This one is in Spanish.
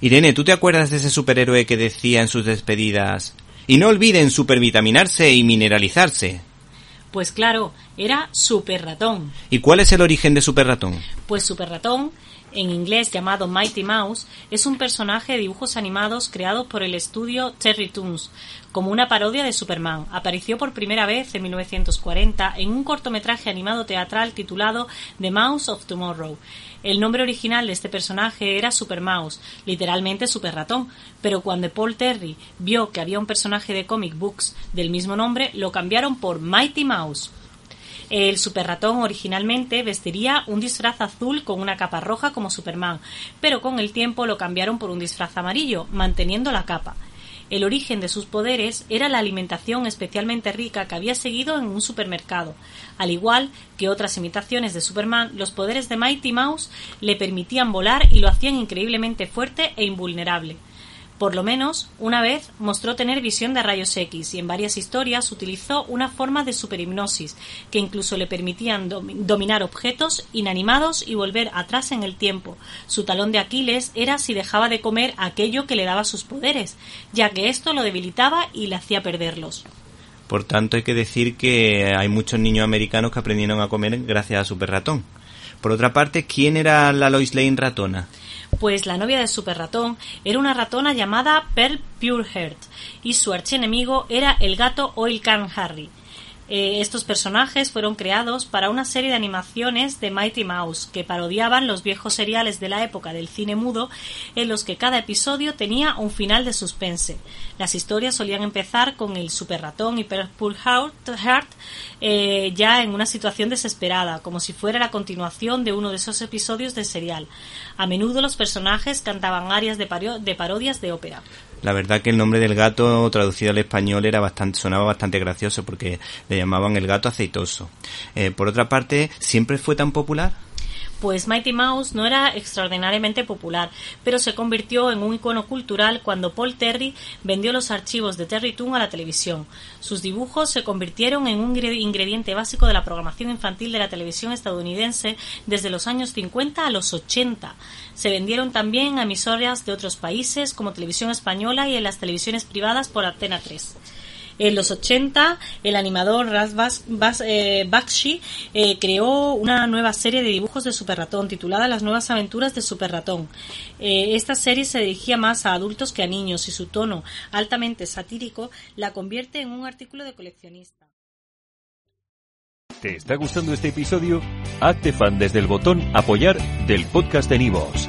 Irene, ¿tú te acuerdas de ese superhéroe que decía en sus despedidas? Y no olviden supervitaminarse y mineralizarse. Pues claro, era Super Ratón. ¿Y cuál es el origen de Super Ratón? Pues Super Ratón en inglés llamado Mighty Mouse, es un personaje de dibujos animados creado por el estudio Terry Toons, como una parodia de Superman. Apareció por primera vez en 1940 en un cortometraje animado teatral titulado The Mouse of Tomorrow. El nombre original de este personaje era Super Mouse, literalmente Super Ratón, pero cuando Paul Terry vio que había un personaje de comic books del mismo nombre, lo cambiaron por Mighty Mouse. El super ratón originalmente vestiría un disfraz azul con una capa roja como Superman, pero con el tiempo lo cambiaron por un disfraz amarillo, manteniendo la capa. El origen de sus poderes era la alimentación especialmente rica que había seguido en un supermercado. Al igual que otras imitaciones de Superman, los poderes de Mighty Mouse le permitían volar y lo hacían increíblemente fuerte e invulnerable. Por lo menos, una vez mostró tener visión de rayos X y en varias historias utilizó una forma de superhipnosis que incluso le permitían dominar objetos inanimados y volver atrás en el tiempo. Su talón de Aquiles era si dejaba de comer aquello que le daba sus poderes, ya que esto lo debilitaba y le hacía perderlos. Por tanto, hay que decir que hay muchos niños americanos que aprendieron a comer gracias a Super Ratón. Por otra parte, ¿quién era la Lois Lane ratona? Pues la novia de Super Ratón era una ratona llamada Pearl Pureheart y su archienemigo era el gato Oil Can Harry. Eh, estos personajes fueron creados para una serie de animaciones de Mighty Mouse que parodiaban los viejos seriales de la época del cine mudo en los que cada episodio tenía un final de suspense. Las historias solían empezar con el super ratón y Purple Heart eh, ya en una situación desesperada, como si fuera la continuación de uno de esos episodios del serial. A menudo los personajes cantaban arias de, de parodias de ópera. La verdad que el nombre del gato traducido al español era bastante, sonaba bastante gracioso porque le llamaban el gato aceitoso. Eh, por otra parte, ¿siempre fue tan popular? Pues Mighty Mouse no era extraordinariamente popular, pero se convirtió en un icono cultural cuando Paul Terry vendió los archivos de Terry Toon a la televisión. Sus dibujos se convirtieron en un ingrediente básico de la programación infantil de la televisión estadounidense desde los años 50 a los 80. Se vendieron también a emisoras de otros países como Televisión Española y en las televisiones privadas por Antena 3. En los 80, el animador Raz eh, Bakshi eh, creó una nueva serie de dibujos de Super Ratón titulada Las nuevas aventuras de Super Ratón. Eh, esta serie se dirigía más a adultos que a niños y su tono altamente satírico la convierte en un artículo de coleccionista. ¿Te está gustando este episodio? Hazte fan desde el botón apoyar del podcast de Nivos.